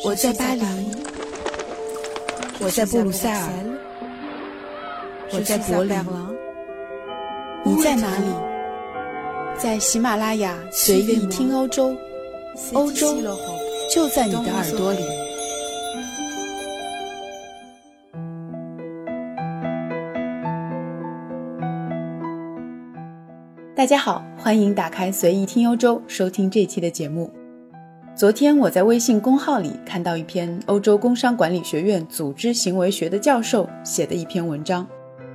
我在巴黎，我在布鲁塞尔，我在柏林，你在哪里？在喜马拉雅随意听欧洲，欧洲就在你的耳朵里。大家好，欢迎打开随意听欧洲，收听这期的节目。昨天我在微信公号里看到一篇欧洲工商管理学院组织行为学的教授写的一篇文章，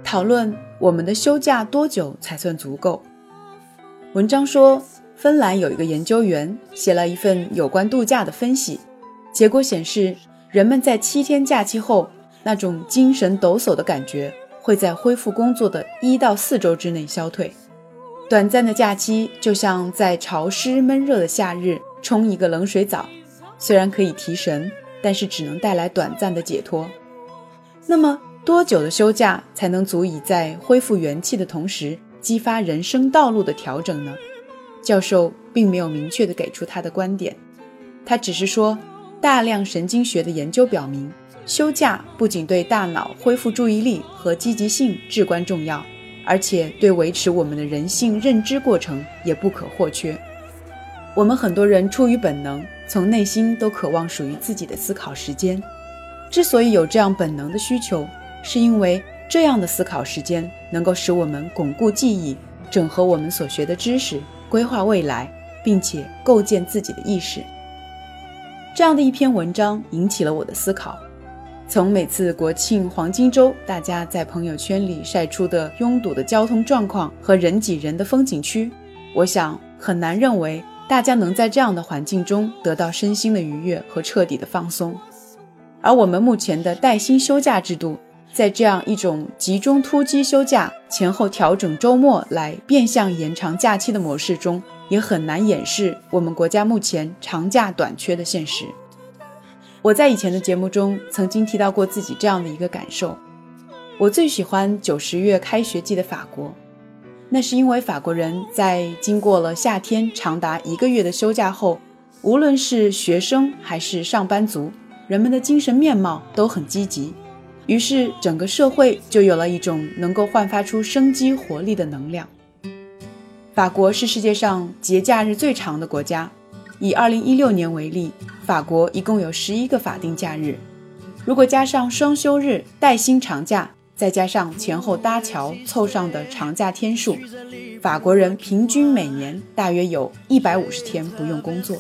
讨论我们的休假多久才算足够。文章说，芬兰有一个研究员写了一份有关度假的分析，结果显示，人们在七天假期后，那种精神抖擞的感觉会在恢复工作的一到四周之内消退。短暂的假期就像在潮湿闷热的夏日。冲一个冷水澡，虽然可以提神，但是只能带来短暂的解脱。那么多久的休假才能足以在恢复元气的同时激发人生道路的调整呢？教授并没有明确的给出他的观点，他只是说，大量神经学的研究表明，休假不仅对大脑恢复注意力和积极性至关重要，而且对维持我们的人性认知过程也不可或缺。我们很多人出于本能，从内心都渴望属于自己的思考时间。之所以有这样本能的需求，是因为这样的思考时间能够使我们巩固记忆、整合我们所学的知识、规划未来，并且构建自己的意识。这样的一篇文章引起了我的思考。从每次国庆黄金周，大家在朋友圈里晒出的拥堵的交通状况和人挤人的风景区，我想很难认为。大家能在这样的环境中得到身心的愉悦和彻底的放松，而我们目前的带薪休假制度，在这样一种集中突击休假、前后调整周末来变相延长假期的模式中，也很难掩饰我们国家目前长假短缺的现实。我在以前的节目中曾经提到过自己这样的一个感受：我最喜欢九十月开学季的法国。那是因为法国人在经过了夏天长达一个月的休假后，无论是学生还是上班族，人们的精神面貌都很积极，于是整个社会就有了一种能够焕发出生机活力的能量。法国是世界上节假日最长的国家，以2016年为例，法国一共有十一个法定假日，如果加上双休日、带薪长假。再加上前后搭桥凑上的长假天数，法国人平均每年大约有一百五十天不用工作。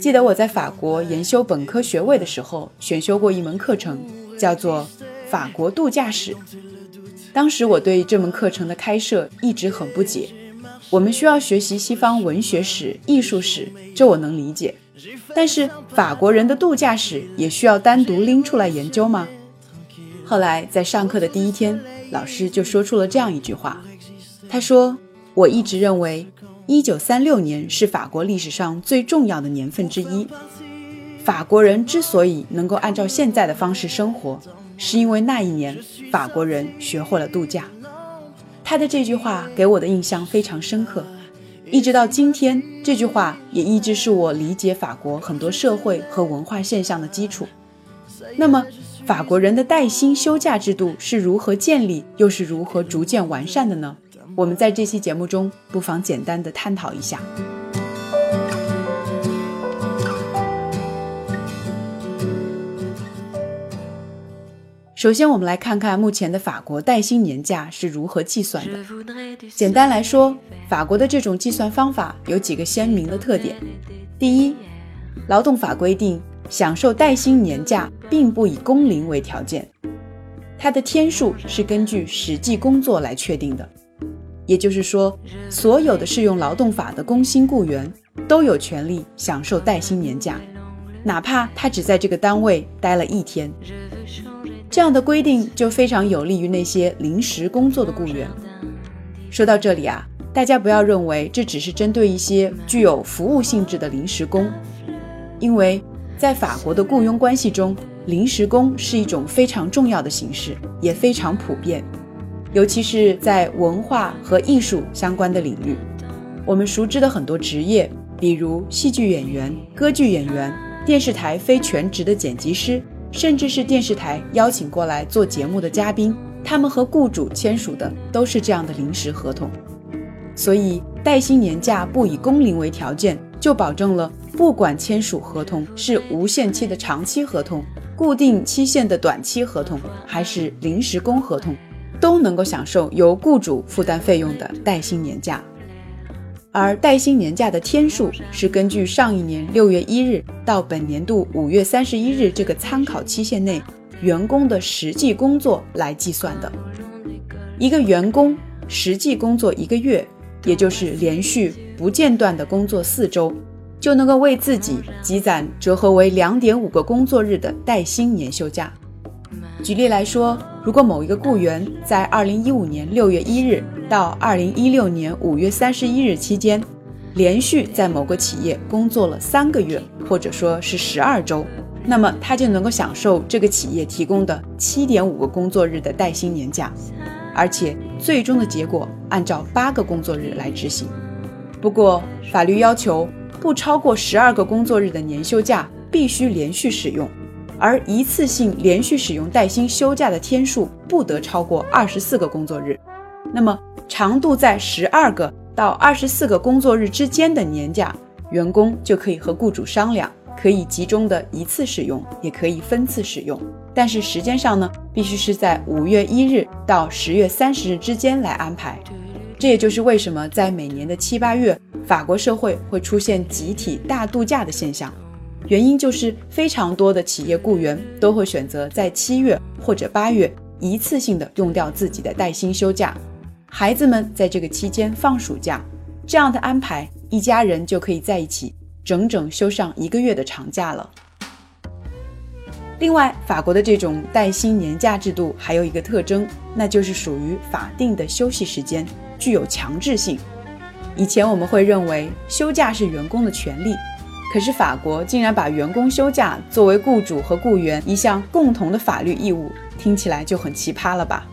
记得我在法国研修本科学位的时候，选修过一门课程，叫做法国度假史。当时我对这门课程的开设一直很不解。我们需要学习西方文学史、艺术史，这我能理解。但是法国人的度假史也需要单独拎出来研究吗？后来在上课的第一天，老师就说出了这样一句话。他说：“我一直认为，一九三六年是法国历史上最重要的年份之一。法国人之所以能够按照现在的方式生活，是因为那一年法国人学会了度假。”他的这句话给我的印象非常深刻，一直到今天，这句话也一直是我理解法国很多社会和文化现象的基础。那么，法国人的带薪休假制度是如何建立，又是如何逐渐完善的呢？我们在这期节目中不妨简单的探讨一下。首先，我们来看看目前的法国带薪年假是如何计算的。简单来说，法国的这种计算方法有几个鲜明的特点。第一，劳动法规定。享受带薪年假并不以工龄为条件，它的天数是根据实际工作来确定的。也就是说，所有的适用劳动法的工薪雇员都有权利享受带薪年假，哪怕他只在这个单位待了一天。这样的规定就非常有利于那些临时工作的雇员。说到这里啊，大家不要认为这只是针对一些具有服务性质的临时工，因为。在法国的雇佣关系中，临时工是一种非常重要的形式，也非常普遍，尤其是在文化和艺术相关的领域。我们熟知的很多职业，比如戏剧演员、歌剧演员、电视台非全职的剪辑师，甚至是电视台邀请过来做节目的嘉宾，他们和雇主签署的都是这样的临时合同。所以，带薪年假不以工龄为条件，就保证了不管签署合同是无限期的长期合同、固定期限的短期合同，还是临时工合同，都能够享受由雇主负担费用的带薪年假。而带薪年假的天数是根据上一年六月一日到本年度五月三十一日这个参考期限内员工的实际工作来计算的。一个员工实际工作一个月，也就是连续不间断的工作四周，就能够为自己积攒折合为两点五个工作日的带薪年休假。举例来说，如果某一个雇员在二零一五年六月一日到二零一六年五月三十一日期间，连续在某个企业工作了三个月，或者说是十二周，那么他就能够享受这个企业提供的七点五个工作日的带薪年假，而且最终的结果按照八个工作日来执行。不过，法律要求不超过十二个工作日的年休假必须连续使用。而一次性连续使用带薪休假的天数不得超过二十四个工作日，那么长度在十二个到二十四个工作日之间的年假，员工就可以和雇主商量，可以集中的一次使用，也可以分次使用。但是时间上呢，必须是在五月一日到十月三十日之间来安排。这也就是为什么在每年的七八月，法国社会会出现集体大度假的现象。原因就是非常多的企业雇员都会选择在七月或者八月一次性的用掉自己的带薪休假，孩子们在这个期间放暑假，这样的安排，一家人就可以在一起整整休上一个月的长假了。另外，法国的这种带薪年假制度还有一个特征，那就是属于法定的休息时间，具有强制性。以前我们会认为休假是员工的权利。可是法国竟然把员工休假作为雇主和雇员一项共同的法律义务，听起来就很奇葩了吧？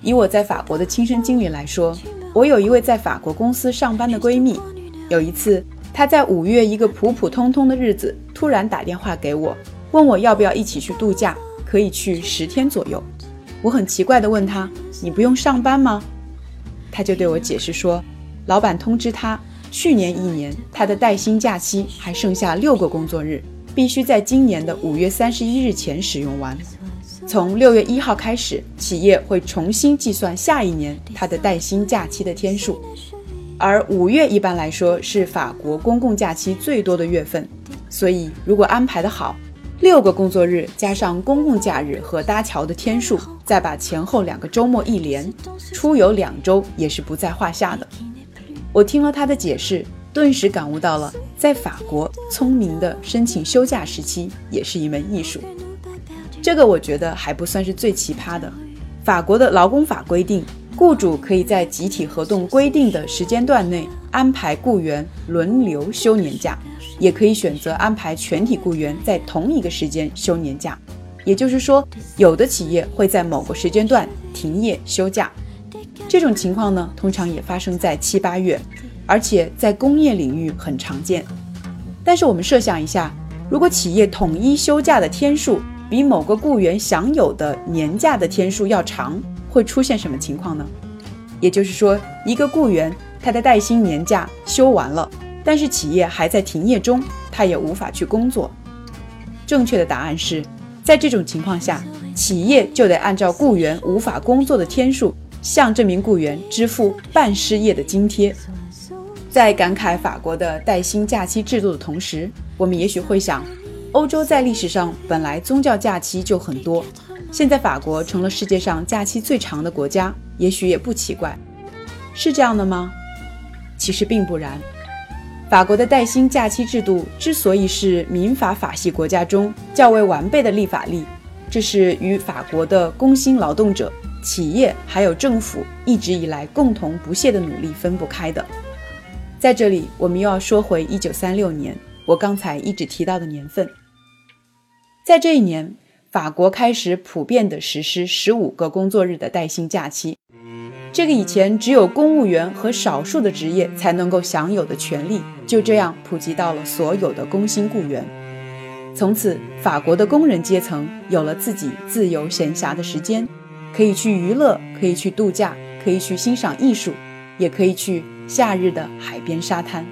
以我在法国的亲身经历来说，我有一位在法国公司上班的闺蜜，有一次她在五月一个普普通通的日子，突然打电话给我，问我要不要一起去度假，可以去十天左右。我很奇怪地问她：“你不用上班吗？”他就对我解释说：“老板通知他。”去年一年，他的带薪假期还剩下六个工作日，必须在今年的五月三十一日前使用完。从六月一号开始，企业会重新计算下一年他的带薪假期的天数。而五月一般来说是法国公共假期最多的月份，所以如果安排的好，六个工作日加上公共假日和搭桥的天数，再把前后两个周末一连，出游两周也是不在话下的。我听了他的解释，顿时感悟到了，在法国，聪明的申请休假时期也是一门艺术。这个我觉得还不算是最奇葩的。法国的劳工法规定，雇主可以在集体合同规定的时间段内安排雇员轮流休年假，也可以选择安排全体雇员在同一个时间休年假。也就是说，有的企业会在某个时间段停业休假。这种情况呢，通常也发生在七八月，而且在工业领域很常见。但是我们设想一下，如果企业统一休假的天数比某个雇员享有的年假的天数要长，会出现什么情况呢？也就是说，一个雇员他的带薪年假休完了，但是企业还在停业中，他也无法去工作。正确的答案是，在这种情况下，企业就得按照雇员无法工作的天数。向这名雇员支付半失业的津贴。在感慨法国的带薪假期制度的同时，我们也许会想，欧洲在历史上本来宗教假期就很多，现在法国成了世界上假期最长的国家，也许也不奇怪。是这样的吗？其实并不然。法国的带薪假期制度之所以是民法法系国家中较为完备的立法例，这是与法国的工薪劳动者。企业还有政府一直以来共同不懈的努力分不开的。在这里，我们又要说回一九三六年，我刚才一直提到的年份。在这一年，法国开始普遍的实施十五个工作日的带薪假期，这个以前只有公务员和少数的职业才能够享有的权利，就这样普及到了所有的工薪雇员。从此，法国的工人阶层有了自己自由闲暇的时间，可以去娱乐，可以去度假，可以去欣赏艺术，也可以去夏日的海边沙滩。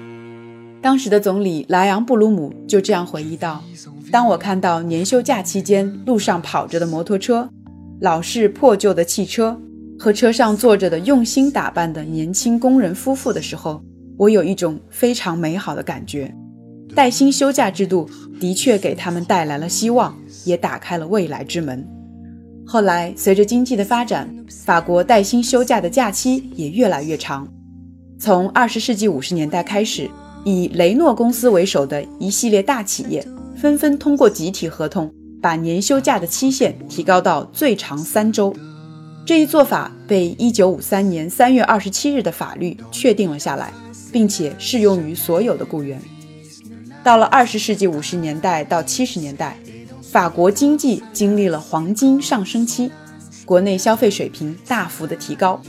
当时的总理莱昂布鲁姆就这样回忆道：“当我看到年休假期间路上跑着的摩托车、老式破旧的汽车和车上坐着的用心打扮的年轻工人夫妇的时候，我有一种非常美好的感觉。”带薪休假制度的确给他们带来了希望，也打开了未来之门。后来，随着经济的发展，法国带薪休假的假期也越来越长。从二十世纪五十年代开始，以雷诺公司为首的一系列大企业纷纷通过集体合同，把年休假的期限提高到最长三周。这一做法被一九五三年三月二十七日的法律确定了下来，并且适用于所有的雇员。到了二十世纪五十年代到七十年代，法国经济经历了黄金上升期，国内消费水平大幅的提高，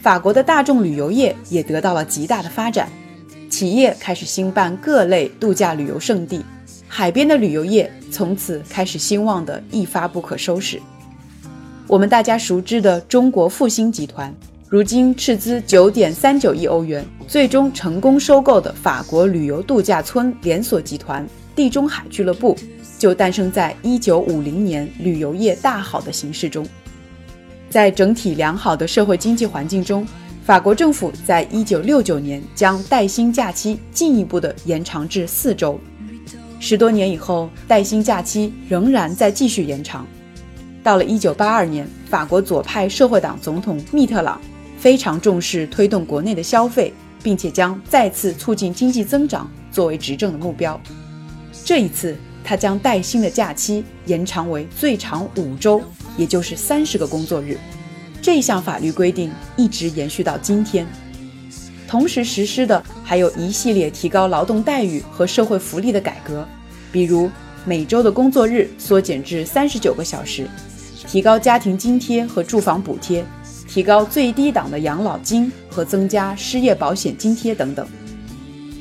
法国的大众旅游业也得到了极大的发展，企业开始兴办各类度假旅游胜地，海边的旅游业从此开始兴旺的一发不可收拾。我们大家熟知的中国复兴集团。如今斥资九点三九亿欧元，最终成功收购的法国旅游度假村连锁集团地中海俱乐部，就诞生在一九五零年旅游业大好的形势中。在整体良好的社会经济环境中，法国政府在一九六九年将带薪假期进一步的延长至四周。十多年以后，带薪假期仍然在继续延长。到了一九八二年，法国左派社会党总统密特朗。非常重视推动国内的消费，并且将再次促进经济增长作为执政的目标。这一次，他将带薪的假期延长为最长五周，也就是三十个工作日。这项法律规定一直延续到今天。同时实施的还有一系列提高劳动待遇和社会福利的改革，比如每周的工作日缩减至三十九个小时，提高家庭津贴和住房补贴。提高最低档的养老金和增加失业保险津贴等等，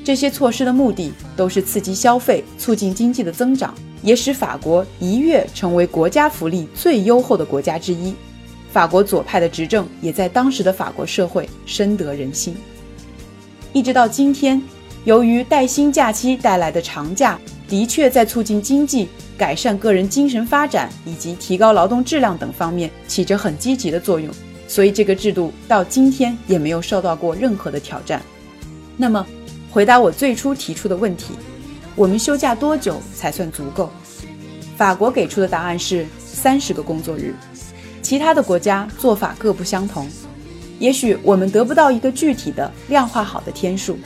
这些措施的目的都是刺激消费、促进经济的增长，也使法国一跃成为国家福利最优厚的国家之一。法国左派的执政也在当时的法国社会深得人心。一直到今天，由于带薪假期带来的长假的确在促进经济、改善个人精神发展以及提高劳动质量等方面起着很积极的作用。所以这个制度到今天也没有受到过任何的挑战。那么，回答我最初提出的问题：我们休假多久才算足够？法国给出的答案是三十个工作日。其他的国家做法各不相同。也许我们得不到一个具体的量化好的天数，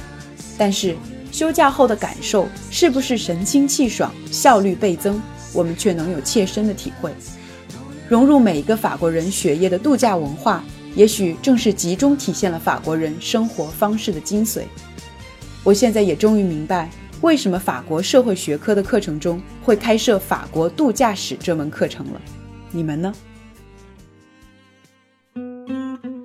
但是休假后的感受是不是神清气爽、效率倍增，我们却能有切身的体会。融入每一个法国人血液的度假文化，也许正是集中体现了法国人生活方式的精髓。我现在也终于明白，为什么法国社会学科的课程中会开设法国度假史这门课程了。你们呢？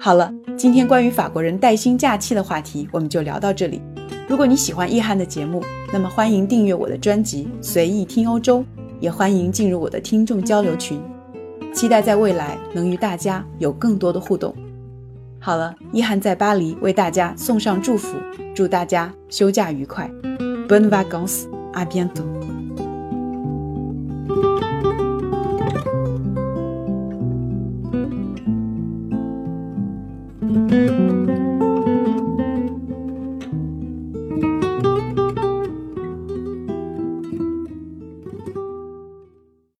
好了，今天关于法国人带薪假期的话题，我们就聊到这里。如果你喜欢易翰的节目，那么欢迎订阅我的专辑《随意听欧洲》，也欢迎进入我的听众交流群。期待在未来能与大家有更多的互动。好了，一涵在巴黎为大家送上祝福，祝大家休假愉快。Bonne vacances, à bientôt.